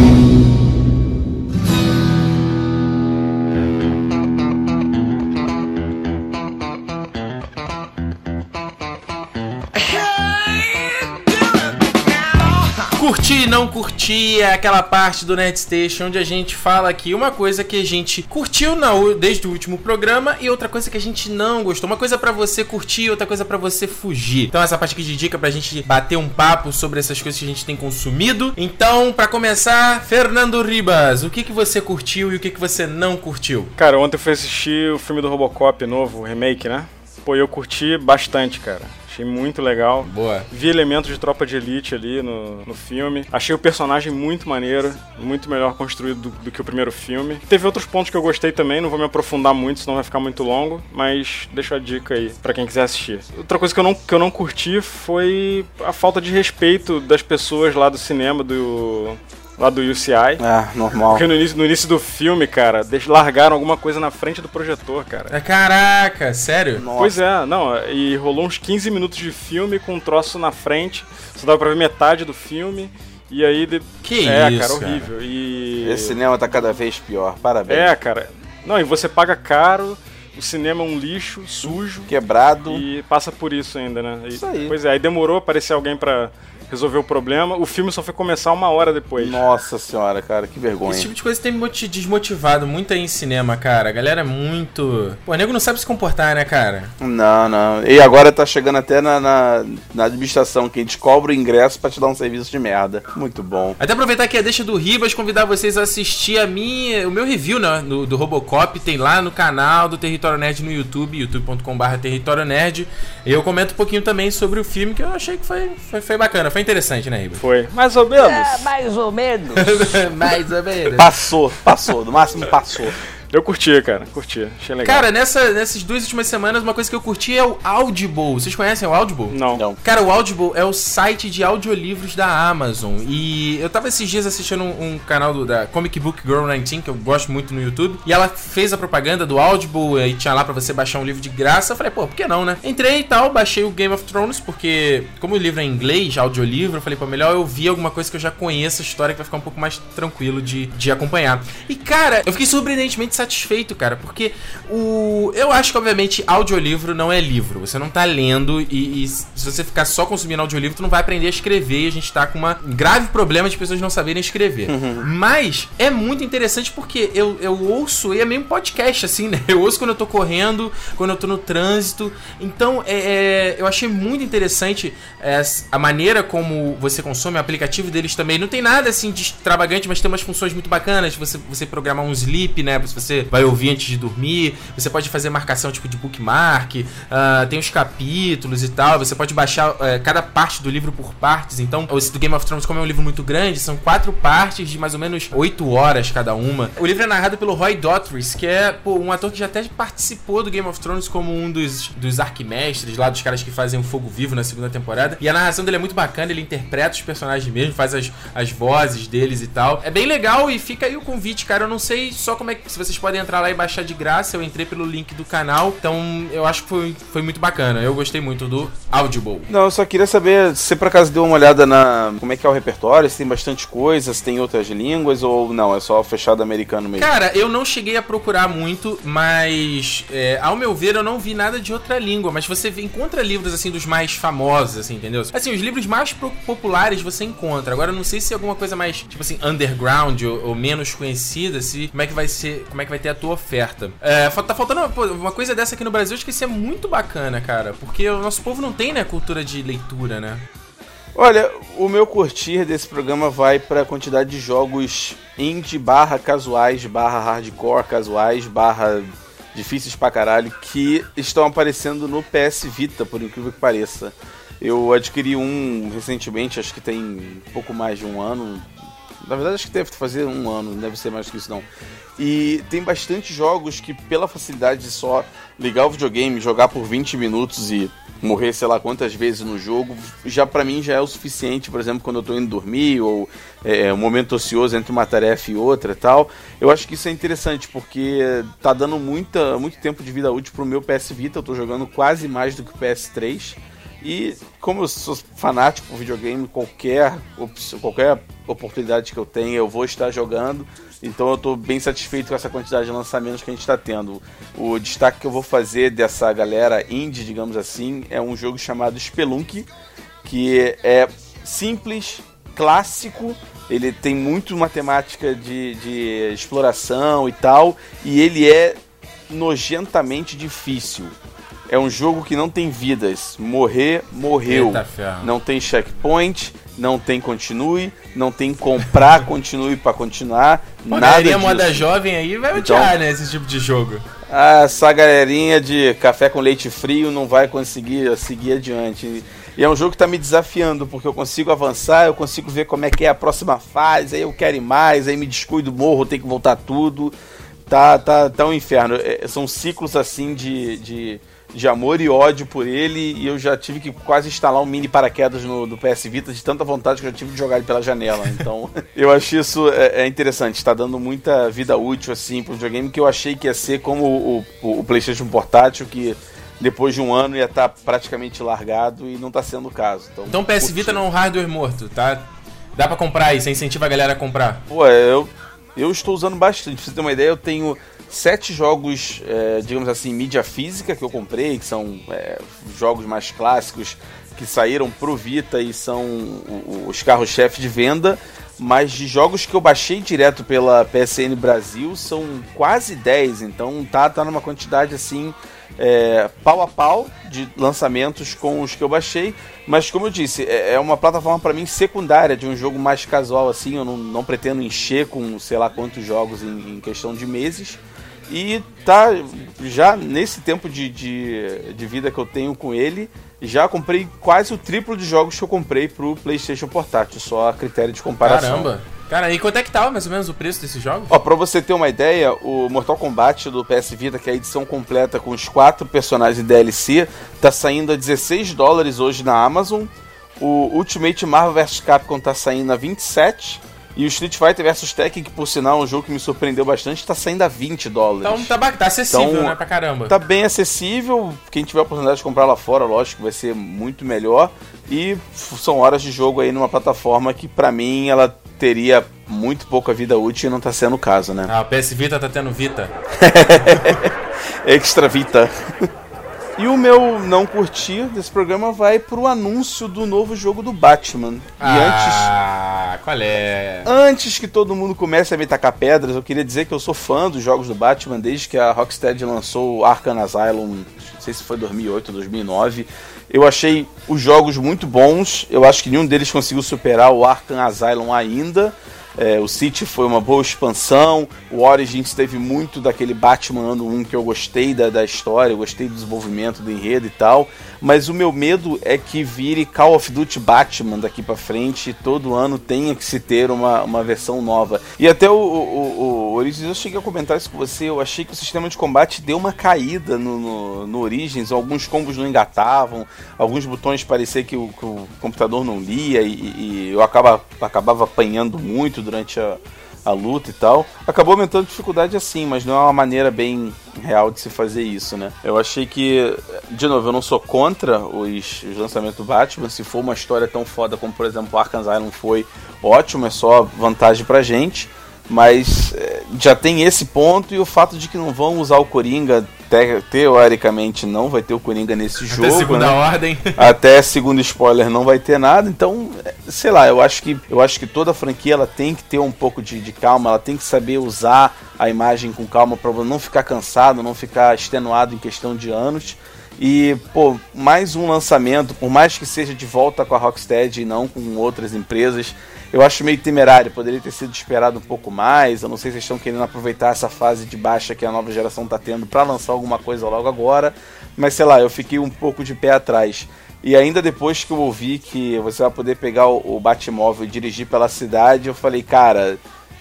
não curtir é aquela parte do Nerd Station onde a gente fala aqui uma coisa que a gente curtiu na, desde o último programa e outra coisa que a gente não gostou. Uma coisa para você curtir, outra coisa para você fugir. Então essa parte aqui de dica pra gente bater um papo sobre essas coisas que a gente tem consumido. Então, para começar, Fernando Ribas, o que que você curtiu e o que que você não curtiu? Cara, ontem eu fui assistir o filme do Robocop novo, o remake, né? Pô, eu curti bastante, cara. Achei muito legal. Boa. Vi elementos de tropa de elite ali no, no filme. Achei o personagem muito maneiro, muito melhor construído do, do, que o primeiro filme. Teve outros pontos que eu gostei também, não vou me aprofundar muito, senão vai ficar muito longo, mas deixa a dica aí para quem quiser assistir. Outra coisa que eu, não, que eu não curti foi a falta de respeito das pessoas lá do cinema, do lá do UCI. Ah, normal. Porque no início, no início do filme, cara, eles largaram alguma coisa na frente do projetor, cara. É, caraca, sério? Nossa. Pois é, não, e rolou uns 15 minutos de filme com um troço na frente, só dava pra ver metade do filme. E aí. De... Que é, isso? cara, horrível. Cara. E. Esse cinema tá cada vez pior, parabéns. É, cara. Não, e você paga caro, o cinema é um lixo, sujo. Quebrado. E passa por isso ainda, né? E, isso aí. Pois é, aí demorou aparecer alguém pra resolver o problema. O filme só foi começar uma hora depois. Nossa senhora, cara, que vergonha. Esse tipo de coisa tem me desmotivado muito aí em cinema, cara. A galera é muito. Pô, o nego não sabe se comportar, né, cara? Não, não. E agora tá chegando até na, na, na administração, que a gente cobra o ingresso pra te dar um serviço de merda. Muito bom. Até aproveitar aqui a deixa do Ribas, convidar vocês a assistir a minha, o meu review, né, do, do Robocop. Tem lá no canal do Território Nerd no YouTube, youtube.com.br Território Nerd. Eu comento um pouquinho também sobre o filme, que eu achei que foi, foi, foi bacana, foi interessante, né, Ribas? Foi. Mais ou menos. É, mais ou menos. mais ou menos. Passou, passou. No máximo passou. Eu curti, cara, curti, achei legal. Cara, nessa, nessas duas últimas semanas, uma coisa que eu curti é o Audible. Vocês conhecem o Audible? Não. Não. Cara, o Audible é o site de audiolivros da Amazon. E eu tava esses dias assistindo um, um canal do, da Comic Book Girl 19, que eu gosto muito no YouTube. E ela fez a propaganda do Audible e tinha lá pra você baixar um livro de graça. Eu falei, pô, por que não, né? Entrei e tal, baixei o Game of Thrones, porque como o livro é em inglês, audiolivro, eu falei, pô, melhor eu vi alguma coisa que eu já conheço a história, que vai ficar um pouco mais tranquilo de, de acompanhar. E, cara, eu fiquei surpreendentemente satisfeito, cara porque o. Eu acho que, obviamente, audiolivro não é livro. Você não tá lendo e, e, se você ficar só consumindo audiolivro, tu não vai aprender a escrever. E a gente tá com um grave problema de pessoas não saberem escrever. Uhum. Mas é muito interessante porque eu, eu ouço, e é meio um podcast, assim, né? Eu ouço quando eu tô correndo, quando eu tô no trânsito. Então, é, é eu achei muito interessante é, a maneira como você consome, o aplicativo deles também. Não tem nada assim de extravagante, mas tem umas funções muito bacanas. Você, você programar um sleep, né? Se você vai ouvir antes de dormir. Você pode fazer marcação tipo de bookmark. Uh, tem os capítulos e tal. Você pode baixar uh, cada parte do livro por partes. Então, do Game of Thrones, como é um livro muito grande, são quatro partes de mais ou menos oito horas cada uma. O livro é narrado pelo Roy Dotrice, que é pô, um ator que já até participou do Game of Thrones como um dos, dos arquimestres lá, dos caras que fazem o Fogo Vivo na segunda temporada. E a narração dele é muito bacana, ele interpreta os personagens mesmo, faz as, as vozes deles e tal. É bem legal e fica aí o convite, cara. Eu não sei só como é que se vocês podem entrar lá e baixar de graça. Eu entrei pelo link do canal, então eu acho que foi, foi muito bacana. Eu gostei muito do Audible. Não, eu só queria saber se por acaso deu uma olhada na como é que é o repertório, se tem bastante coisa, se tem outras línguas ou não, é só fechado americano mesmo. Cara, eu não cheguei a procurar muito, mas é, ao meu ver eu não vi nada de outra língua, mas você encontra livros assim dos mais famosos, assim, entendeu? Assim, os livros mais populares você encontra. Agora eu não sei se é alguma coisa mais, tipo assim, underground ou, ou menos conhecida, se como é que vai ser, como é que vai ter a tua oferta. É, tá faltando uma, coisa dessa aqui no Brasil, acho que isso é muito bacana, cara. Porque o nosso povo não tem, né, cultura de leitura, né? Olha, o meu curtir desse programa vai para quantidade de jogos indie barra casuais, barra hardcore casuais, barra difíceis pra caralho, que estão aparecendo no PS Vita, por incrível que pareça. Eu adquiri um recentemente, acho que tem pouco mais de um ano. Na verdade, acho que deve fazer um ano, não deve ser mais que isso não. E tem bastante jogos que, pela facilidade de só ligar o videogame, jogar por 20 minutos e morrer sei lá quantas vezes no jogo, já para mim já é o suficiente, por exemplo, quando eu tô indo dormir ou é, um momento ocioso entre uma tarefa e outra tal. Eu acho que isso é interessante porque tá dando muita, muito tempo de vida útil pro meu PS Vita, eu tô jogando quase mais do que o PS3. E como eu sou fanático por videogame, qualquer, qualquer oportunidade que eu tenha, eu vou estar jogando. Então eu estou bem satisfeito com essa quantidade de lançamentos que a gente está tendo. O destaque que eu vou fazer dessa galera indie, digamos assim, é um jogo chamado Spelunk, que é simples, clássico, ele tem muito matemática de, de exploração e tal, e ele é nojentamente difícil. É um jogo que não tem vidas. Morrer, morreu. Eita, não tem checkpoint, não tem continue, não tem comprar continue para continuar. Pô, nada disso. moda jovem aí vai então, odiar, né, esse tipo de jogo. Essa galerinha de café com leite frio não vai conseguir seguir adiante. E é um jogo que está me desafiando, porque eu consigo avançar, eu consigo ver como é que é a próxima fase, aí eu quero ir mais, aí me descuido, morro, tenho que voltar tudo. Tá, tá, tá um inferno. É, são ciclos assim de, de de amor e ódio por ele e eu já tive que quase instalar um mini paraquedas no, no PS Vita de tanta vontade que eu já tive de jogar ele pela janela. Então, eu acho isso é, é interessante. Está dando muita vida útil assim pro videogame que eu achei que ia ser como o, o, o PlayStation portátil que depois de um ano ia estar tá praticamente largado e não está sendo o caso. Então, então PS Vita não é um hardware morto, tá? Dá para comprar aí, você incentiva a galera a comprar. Pô, eu eu estou usando bastante. Pra você ter uma ideia, eu tenho sete jogos, é, digamos assim, mídia física que eu comprei, que são é, jogos mais clássicos, que saíram pro Vita e são os carros-chefe de venda, mas de jogos que eu baixei direto pela PSN Brasil são quase 10, então tá, tá numa quantidade assim é, pau a pau de lançamentos com os que eu baixei, mas como eu disse, é, é uma plataforma para mim secundária de um jogo mais casual assim, eu não, não pretendo encher com sei lá quantos jogos em, em questão de meses. E tá já nesse tempo de, de, de, vida que eu tenho com ele, já comprei quase o triplo de jogos que eu comprei pro PlayStation Portátil, só a critério de comparação. Caramba! Cara, e quanto é que tava mais ou menos o preço desses jogos? Ó, pra você ter uma ideia, o Mortal Kombat do PS Vita, que é a edição completa com os quatro personagens DLC, tá saindo a 16 dólares hoje na Amazon. O Ultimate Marvel vs Capcom tá saindo a 27 e o Street Fighter vs Tekken, que por sinal é um jogo que me surpreendeu bastante, tá saindo a 20 dólares. Então tá, tá acessível, então, né, pra caramba. Tá bem acessível. Quem tiver a oportunidade de comprar lá fora, lógico que vai ser muito melhor. E são horas de jogo aí numa plataforma que, para mim, ela teria muito pouca vida útil e não tá sendo o caso, né? Ah, o PS Vita tá tendo Vita. Extra Vita. E o meu não curtir desse programa vai pro anúncio do novo jogo do Batman. Ah, e antes. qual é? Antes que todo mundo comece a me tacar pedras, eu queria dizer que eu sou fã dos jogos do Batman desde que a Rocksteady lançou o Arkham Asylum, não sei se foi 2008 ou 2009. Eu achei os jogos muito bons. Eu acho que nenhum deles conseguiu superar o Arkham Asylum ainda. É, o City foi uma boa expansão. O Origins teve muito daquele Batman ano 1 que eu gostei da, da história, eu gostei do desenvolvimento do enredo e tal. Mas o meu medo é que vire Call of Duty Batman daqui para frente e todo ano tenha que se ter uma, uma versão nova. E até o, o, o Origins, eu cheguei a comentar isso com você. Eu achei que o sistema de combate deu uma caída no, no, no Origins. Alguns combos não engatavam, alguns botões parecia que o, que o computador não lia e, e eu acaba, acabava apanhando muito durante a, a luta e tal. Acabou aumentando a dificuldade assim, mas não é uma maneira bem real de se fazer isso, né? Eu achei que, de novo, eu não sou contra os, os lançamentos do Batman. Se for uma história tão foda como, por exemplo, Arkham Asylum foi, ótimo, é só vantagem pra gente. Mas é, já tem esse ponto e o fato de que não vão usar o Coringa, te, teoricamente não vai ter o Coringa nesse jogo. Até segunda né? ordem. Até segundo spoiler não vai ter nada. Então, sei lá, eu acho que eu acho que toda franquia ela tem que ter um pouco de, de calma, ela tem que saber usar a imagem com calma para não ficar cansado, não ficar extenuado em questão de anos. E, pô, mais um lançamento, por mais que seja de volta com a Rocksteady e não com outras empresas, eu acho meio temerário, poderia ter sido esperado um pouco mais. Eu não sei se estão querendo aproveitar essa fase de baixa que a nova geração está tendo para lançar alguma coisa logo agora, mas sei lá, eu fiquei um pouco de pé atrás. E ainda depois que eu ouvi que você vai poder pegar o, o Batmóvel e dirigir pela cidade, eu falei, cara,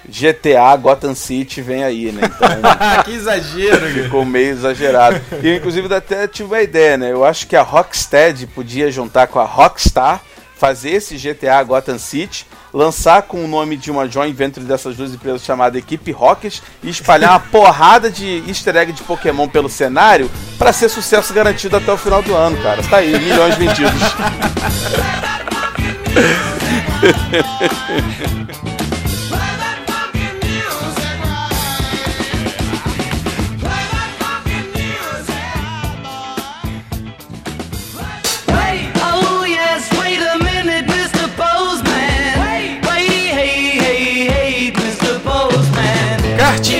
GTA Gotham City vem aí, né? Então, que exagero! Ficou meio exagerado. E eu, inclusive, até tive uma ideia, né? Eu acho que a Rocksteady podia juntar com a Rockstar, fazer esse GTA Gotham City lançar com o nome de uma joint venture dessas duas empresas chamada Equipe Rocket e espalhar uma porrada de easter egg de Pokémon pelo cenário para ser sucesso garantido até o final do ano, cara. Tá aí, milhões vendidos.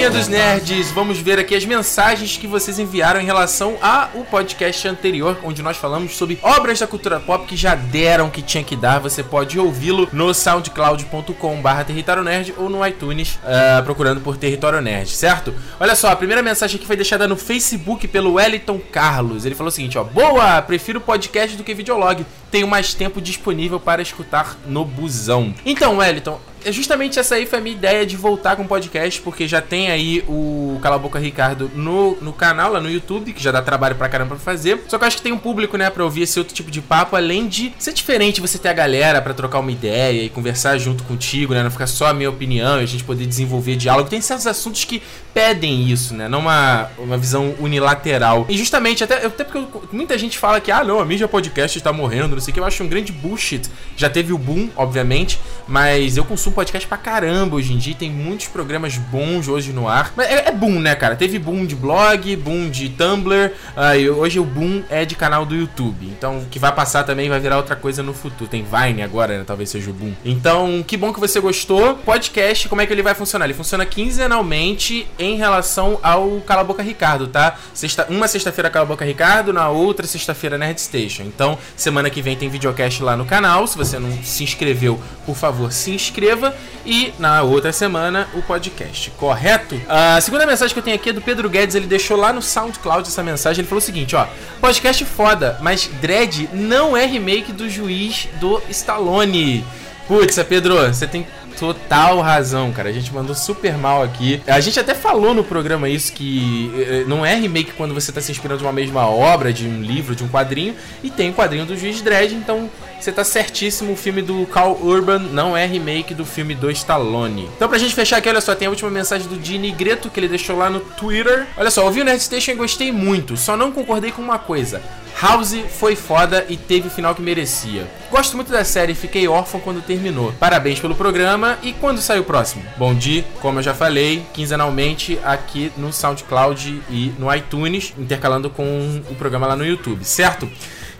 dos nerds, vamos ver aqui as mensagens que vocês enviaram em relação ao podcast anterior, onde nós falamos sobre obras da cultura pop que já deram que tinha que dar. Você pode ouvi-lo no soundcloud.com/barra Território Nerd ou no iTunes, uh, procurando por Território Nerd, certo? Olha só, a primeira mensagem aqui foi deixada no Facebook pelo Wellington Carlos. Ele falou o seguinte: ó, boa, prefiro podcast do que videolog. Tenho mais tempo disponível para escutar no busão. Então, Wellington, é justamente essa aí foi a minha ideia de voltar com o podcast, porque já tem aí o Cala Boca Ricardo no, no canal, lá no YouTube, que já dá trabalho pra caramba pra fazer. Só que eu acho que tem um público, né, pra ouvir esse outro tipo de papo, além de ser diferente você ter a galera para trocar uma ideia e conversar junto contigo, né, não ficar só a minha opinião e a gente poder desenvolver diálogo. Tem certos assuntos que pedem isso, né, não uma, uma visão unilateral. E justamente, até, até porque muita gente fala que, ah, não, a mídia podcast está morrendo, não sei que. Eu acho um grande bullshit. Já teve o boom, obviamente, mas eu consumo podcast pra caramba hoje em dia. Tem muitos programas bons hoje no ar. Mas é, é boom, né, cara? Teve boom de blog, boom de Tumblr. Uh, hoje o boom é de canal do YouTube. Então, o que vai passar também vai virar outra coisa no futuro. Tem Vine agora, né? Talvez seja o boom. Então, que bom que você gostou. Podcast, como é que ele vai funcionar? Ele funciona quinzenalmente em relação ao Cala Boca Ricardo, tá? Sexta, uma sexta-feira Cala Boca Ricardo, na outra sexta-feira Nerd Station. Então, semana que vem tem videocast lá no canal. Se você não se inscreveu, por favor, se inscreva. E na outra semana, o podcast, correto? A segunda mensagem que eu tenho aqui é do Pedro Guedes. Ele deixou lá no SoundCloud essa mensagem. Ele falou o seguinte: ó, podcast foda, mas Dredd não é remake do juiz do Stallone. Putz, Pedro, você tem total razão, cara. A gente mandou super mal aqui. A gente até falou no programa isso que eh, não é remake quando você tá se inspirando de uma mesma obra, de um livro, de um quadrinho, e tem o quadrinho do Juiz Dredd, então você tá certíssimo, o filme do Carl Urban não é remake do filme do Stallone. Então pra gente fechar aqui, olha só, tem a última mensagem do Dini Greto que ele deixou lá no Twitter. Olha só, ouvi o Nerd Station e gostei muito, só não concordei com uma coisa. House foi foda e teve o final que merecia. Gosto muito da série e fiquei órfão quando terminou. Parabéns pelo programa e quando sai o próximo? Bom dia, como eu já falei, quinzenalmente aqui no SoundCloud e no iTunes, intercalando com o programa lá no YouTube, certo?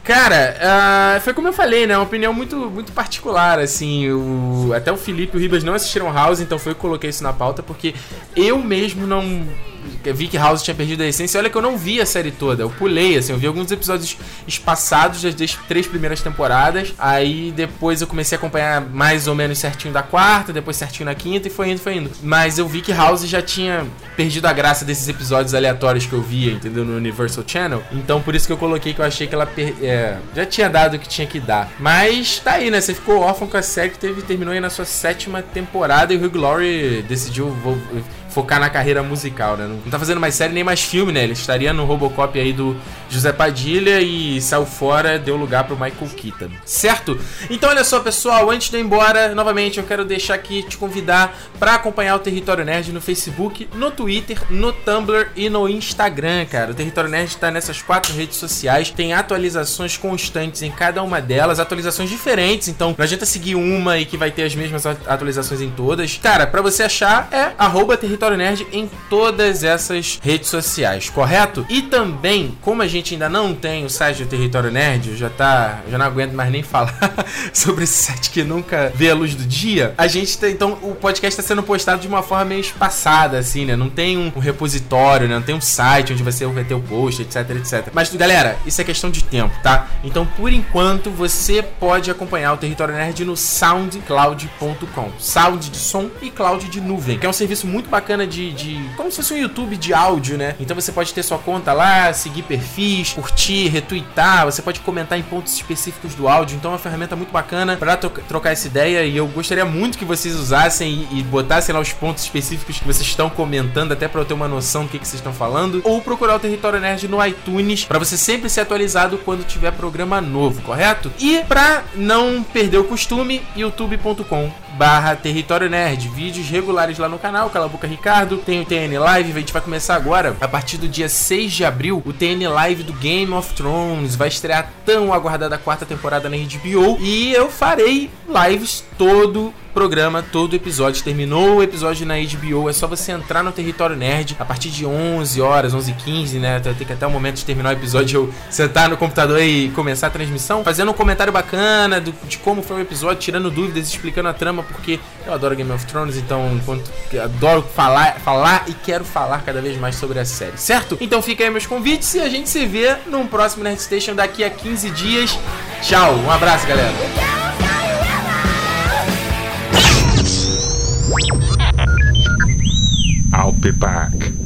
Cara, uh, foi como eu falei, né? Uma opinião muito, muito particular, assim. O, até o Felipe e o Ribas não assistiram House, então foi eu que coloquei isso na pauta, porque eu mesmo não vi que House tinha perdido a essência. Olha que eu não vi a série toda. Eu pulei, assim, eu vi alguns episódios espaçados das três primeiras temporadas. Aí depois eu comecei a acompanhar mais ou menos certinho da quarta, depois certinho na quinta e foi indo, foi indo. Mas eu vi que House já tinha perdido a graça desses episódios aleatórios que eu via, entendeu? No Universal Channel. Então por isso que eu coloquei que eu achei que ela per... é, já tinha dado o que tinha que dar. Mas tá aí, né? Você ficou órfão com a série que teve, terminou aí na sua sétima temporada e o Hugh Laurie decidiu focar na carreira musical, né? Não tá fazendo mais série nem mais filme, né? Ele estaria no Robocop aí do José Padilha e saiu fora, deu lugar pro Michael Keaton. Certo? Então olha só, pessoal, antes de ir embora, novamente eu quero deixar aqui te convidar para acompanhar o Território Nerd no Facebook, no Twitter, no Tumblr e no Instagram, cara. O Território Nerd tá nessas quatro redes sociais, tem atualizações constantes em cada uma delas, atualizações diferentes, então não adianta seguir uma e que vai ter as mesmas atualizações em todas. Cara, para você achar é arroba Território Nerd em todas essas redes sociais, correto? E também, como a gente ainda não tem o site do Território Nerd, já tá, já não aguento mais nem falar sobre esse site que nunca vê a luz do dia. A gente tá, então o podcast está sendo postado de uma forma meio espaçada assim, né? Não tem um repositório, né? Não tem um site onde você vai ter o post, etc, etc. Mas galera, isso é questão de tempo, tá? Então, por enquanto, você pode acompanhar o Território Nerd no soundcloud.com. Sound de som e cloud de nuvem, que é um serviço muito bacana bacana de, de. Como se fosse um YouTube de áudio, né? Então você pode ter sua conta lá, seguir perfis, curtir, retweetar, você pode comentar em pontos específicos do áudio. Então é uma ferramenta muito bacana para trocar essa ideia e eu gostaria muito que vocês usassem e, e botassem lá os pontos específicos que vocês estão comentando, até para eu ter uma noção do que, que vocês estão falando. Ou procurar o Território Nerd no iTunes para você sempre ser atualizado quando tiver programa novo, correto? E para não perder o costume, youtube.com barra Território Nerd, vídeos regulares lá no canal, Cala a Boca Ricardo, tem o TN Live, a gente vai começar agora, a partir do dia 6 de abril, o TN Live do Game of Thrones, vai estrear tão aguardada quarta temporada na HBO, e eu farei lives todo programa, todo episódio. Terminou o episódio na HBO, é só você entrar no Território Nerd a partir de 11 horas, 11 h 15 né? Tem que até o momento de terminar o episódio eu sentar no computador e começar a transmissão, fazendo um comentário bacana do, de como foi o episódio, tirando dúvidas, explicando a trama, porque eu adoro Game of Thrones, então enquanto adoro falar, falar e quero falar cada vez mais sobre a série, certo? Então fica aí meus convites e a gente se vê num próximo Nerd Station daqui a 15 dias. Tchau, um abraço, galera. I'll be back.